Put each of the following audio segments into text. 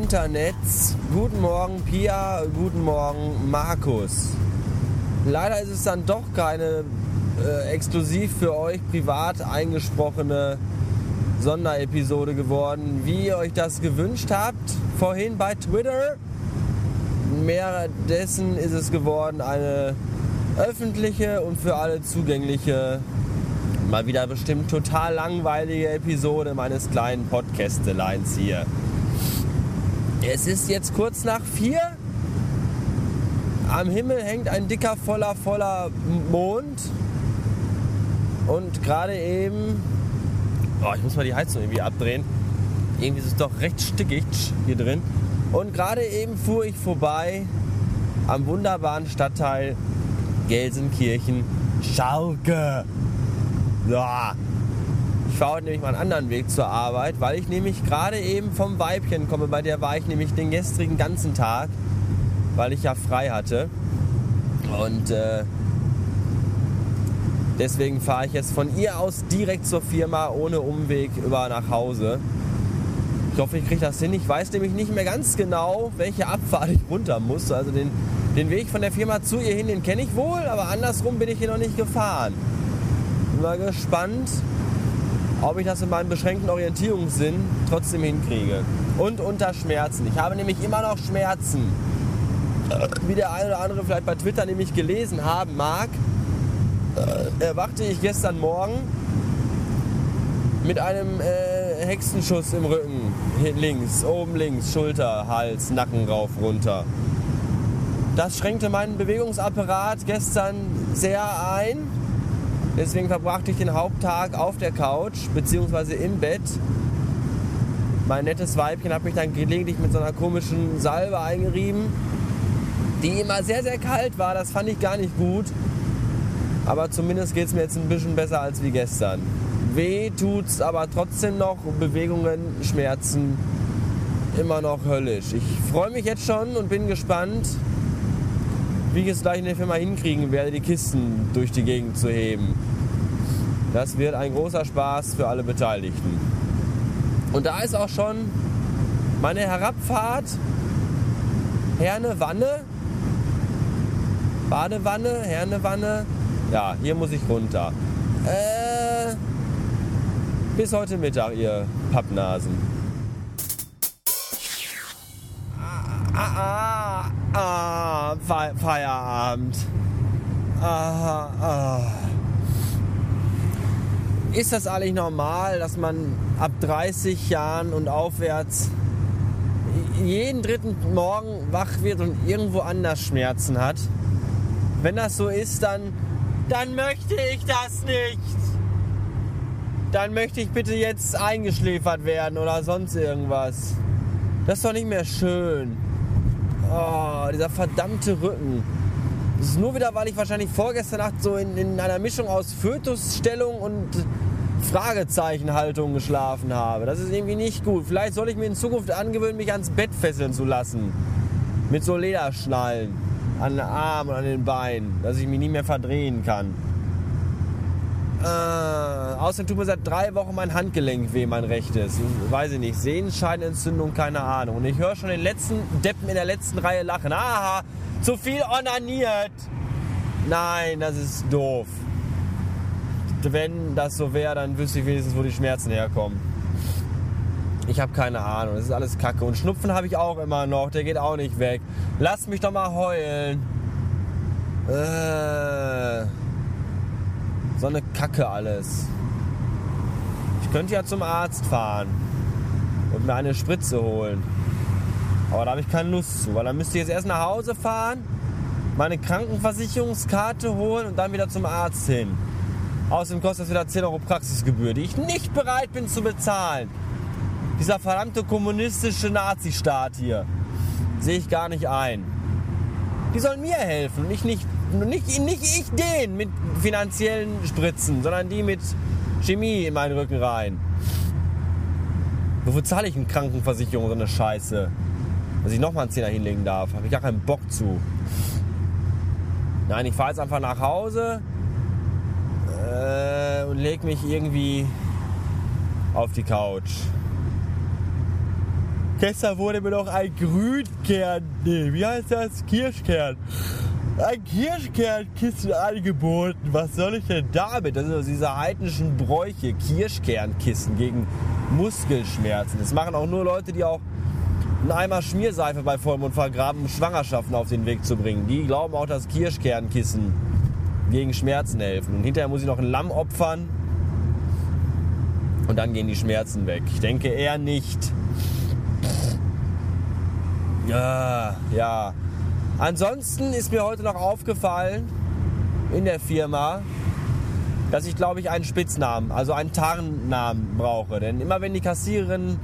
Internets. Guten Morgen Pia, guten Morgen Markus. Leider ist es dann doch keine äh, exklusiv für euch privat eingesprochene Sonderepisode geworden, wie ihr euch das gewünscht habt. Vorhin bei Twitter. Mehr dessen ist es geworden eine öffentliche und für alle zugängliche, mal wieder bestimmt total langweilige Episode meines kleinen Podcasteleins hier. Es ist jetzt kurz nach vier. Am Himmel hängt ein dicker, voller, voller Mond. Und gerade eben. Oh, ich muss mal die Heizung irgendwie abdrehen. Irgendwie ist es doch recht stickig hier drin. Und gerade eben fuhr ich vorbei am wunderbaren Stadtteil Gelsenkirchen Schalke. Ja. Ich fahre heute nämlich mal einen anderen Weg zur Arbeit, weil ich nämlich gerade eben vom Weibchen komme. Bei der war ich nämlich den gestrigen ganzen Tag, weil ich ja frei hatte. Und äh, deswegen fahre ich jetzt von ihr aus direkt zur Firma ohne Umweg über nach Hause. Ich hoffe, ich kriege das hin. Ich weiß nämlich nicht mehr ganz genau, welche Abfahrt ich runter muss. Also den, den Weg von der Firma zu ihr hin, den kenne ich wohl, aber andersrum bin ich hier noch nicht gefahren. Bin mal gespannt, ob ich das in meinem beschränkten Orientierungssinn trotzdem hinkriege. Und unter Schmerzen. Ich habe nämlich immer noch Schmerzen. Wie der eine oder andere vielleicht bei Twitter nämlich gelesen haben mag, erwachte ich gestern Morgen mit einem äh, Hexenschuss im Rücken. Links, oben links, Schulter, Hals, Nacken rauf, runter. Das schränkte meinen Bewegungsapparat gestern sehr ein. Deswegen verbrachte ich den Haupttag auf der Couch bzw. im Bett. Mein nettes Weibchen hat mich dann gelegentlich mit so einer komischen Salbe eingerieben, die immer sehr, sehr kalt war. Das fand ich gar nicht gut. Aber zumindest geht es mir jetzt ein bisschen besser als wie gestern. Weh tut's aber trotzdem noch. Bewegungen, Schmerzen, immer noch höllisch. Ich freue mich jetzt schon und bin gespannt, wie ich es gleich in der Firma hinkriegen werde, die Kisten durch die Gegend zu heben. Das wird ein großer Spaß für alle Beteiligten. Und da ist auch schon meine Herabfahrt Herne Wanne. Badewanne, Herne Wanne. Ja, hier muss ich runter. Äh, bis heute Mittag, ihr Pappnasen. Ah, ah, ah, Fe Feierabend. Ah, ah. Ist das eigentlich normal, dass man ab 30 Jahren und aufwärts jeden dritten Morgen wach wird und irgendwo anders Schmerzen hat? Wenn das so ist, dann, dann möchte ich das nicht. Dann möchte ich bitte jetzt eingeschläfert werden oder sonst irgendwas. Das ist doch nicht mehr schön. Oh, dieser verdammte Rücken. Das ist nur wieder, weil ich wahrscheinlich vorgestern Nacht so in, in einer Mischung aus Fötusstellung und Fragezeichenhaltung geschlafen habe. Das ist irgendwie nicht gut. Vielleicht soll ich mir in Zukunft angewöhnen, mich ans Bett fesseln zu lassen. Mit so Lederschnallen an den Armen und an den Beinen, dass ich mich nie mehr verdrehen kann. Äh, außerdem tut mir seit drei Wochen mein Handgelenk weh, mein rechtes. Weiß ich nicht. Sehenscheidenentzündung, keine Ahnung. Und ich höre schon den letzten Deppen in der letzten Reihe lachen. Aha, zu viel onaniert. Nein, das ist doof. Wenn das so wäre, dann wüsste ich wenigstens, wo die Schmerzen herkommen. Ich habe keine Ahnung. Das ist alles Kacke. Und Schnupfen habe ich auch immer noch. Der geht auch nicht weg. Lass mich doch mal heulen. Äh. So eine Kacke alles. Ich könnte ja zum Arzt fahren und mir eine Spritze holen. Aber da habe ich keine Lust zu, weil dann müsste ich jetzt erst nach Hause fahren, meine Krankenversicherungskarte holen und dann wieder zum Arzt hin. Außerdem kostet das wieder 10 Euro Praxisgebühr, die ich nicht bereit bin zu bezahlen. Dieser verdammte kommunistische Nazistaat hier sehe ich gar nicht ein. Die sollen mir helfen und ich nicht nicht, nicht ich den mit finanziellen Spritzen, sondern die mit Chemie in meinen Rücken rein. Wofür zahle ich eine Krankenversicherung so eine Scheiße? Dass ich nochmal einen Zehner hinlegen darf. Habe ich gar keinen Bock zu. Nein, ich fahre jetzt einfach nach Hause äh, und lege mich irgendwie auf die Couch. Gestern wurde mir noch ein Grünkern, nee, wie heißt das? Kirschkern. Ein Kirschkernkissen angeboten. Was soll ich denn damit? Das sind also diese heidnischen Bräuche, Kirschkernkissen gegen Muskelschmerzen. Das machen auch nur Leute, die auch einen Eimer Schmierseife bei Vollmond vergraben, um Schwangerschaften auf den Weg zu bringen. Die glauben auch, dass Kirschkernkissen gegen Schmerzen helfen. Und hinterher muss ich noch ein Lamm opfern und dann gehen die Schmerzen weg. Ich denke eher nicht. Ja, ja. Ansonsten ist mir heute noch aufgefallen in der Firma, dass ich glaube ich einen Spitznamen, also einen Tarnnamen brauche. Denn immer wenn die Kassiererinnen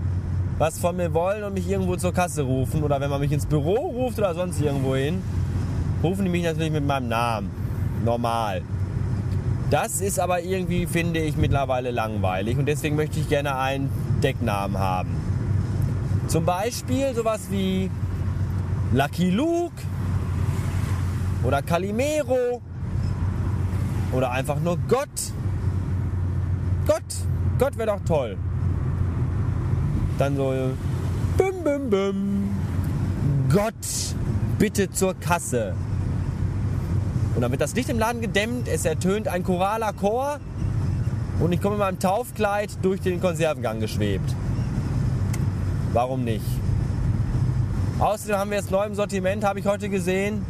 was von mir wollen und mich irgendwo zur Kasse rufen oder wenn man mich ins Büro ruft oder sonst irgendwo hin, rufen die mich natürlich mit meinem Namen. Normal. Das ist aber irgendwie, finde ich, mittlerweile langweilig und deswegen möchte ich gerne einen Decknamen haben. Zum Beispiel sowas wie Lucky Luke oder Calimero oder einfach nur Gott. Gott, Gott wäre doch toll. Dann so bim bim bim. Gott, bitte zur Kasse. Und dann wird das Licht im Laden gedämmt, es ertönt ein choraler Chor und ich komme in meinem Taufkleid durch den Konservengang geschwebt. Warum nicht? Außerdem haben wir jetzt neu im Sortiment, habe ich heute gesehen,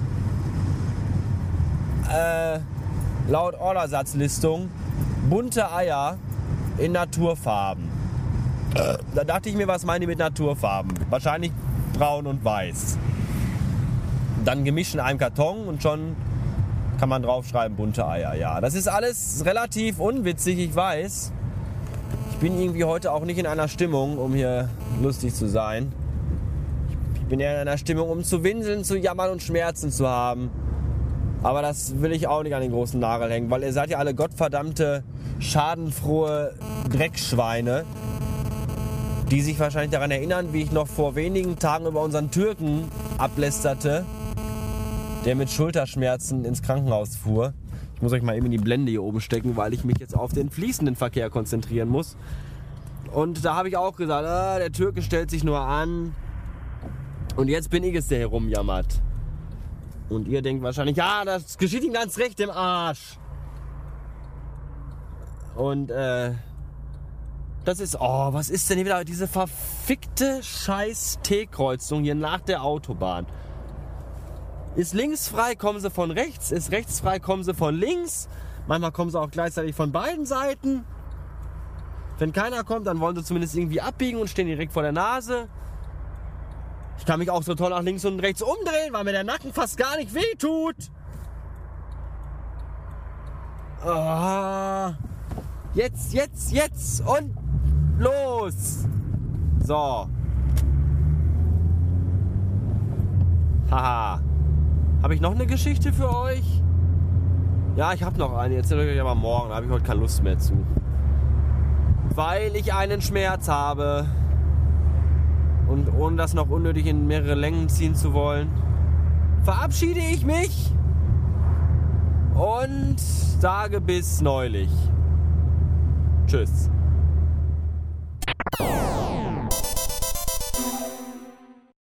äh, laut Ordersatzlistung, bunte Eier in Naturfarben. Da dachte ich mir, was meinen die mit Naturfarben? Wahrscheinlich braun und weiß. Dann gemischt in einem Karton und schon kann man draufschreiben, bunte Eier. Ja, das ist alles relativ unwitzig, ich weiß. Ich bin irgendwie heute auch nicht in einer Stimmung, um hier lustig zu sein. Ich bin eher in einer Stimmung, um zu winseln, zu jammern und Schmerzen zu haben. Aber das will ich auch nicht an den großen Nagel hängen, weil ihr seid ja alle gottverdammte, schadenfrohe Dreckschweine, die sich wahrscheinlich daran erinnern, wie ich noch vor wenigen Tagen über unseren Türken ablästerte der mit Schulterschmerzen ins Krankenhaus fuhr. Ich muss euch mal eben in die Blende hier oben stecken, weil ich mich jetzt auf den fließenden Verkehr konzentrieren muss. Und da habe ich auch gesagt, ah, der Türke stellt sich nur an. Und jetzt bin ich es, der herumjammert. Und ihr denkt wahrscheinlich, ja, das geschieht ihm ganz recht im Arsch. Und äh, das ist, oh, was ist denn hier wieder diese verfickte scheiß T-Kreuzung hier nach der Autobahn? Ist links frei, kommen sie von rechts. Ist rechts frei, kommen sie von links. Manchmal kommen sie auch gleichzeitig von beiden Seiten. Wenn keiner kommt, dann wollen sie zumindest irgendwie abbiegen und stehen direkt vor der Nase. Ich kann mich auch so toll nach links und rechts umdrehen, weil mir der Nacken fast gar nicht wehtut. Oh. Jetzt, jetzt, jetzt und los. So. Haha. Habe ich noch eine Geschichte für euch? Ja, ich habe noch eine. Erzähle ich euch aber morgen. Da habe ich heute keine Lust mehr zu. Weil ich einen Schmerz habe. Ohne das noch unnötig in mehrere Längen ziehen zu wollen, verabschiede ich mich und sage bis neulich. Tschüss.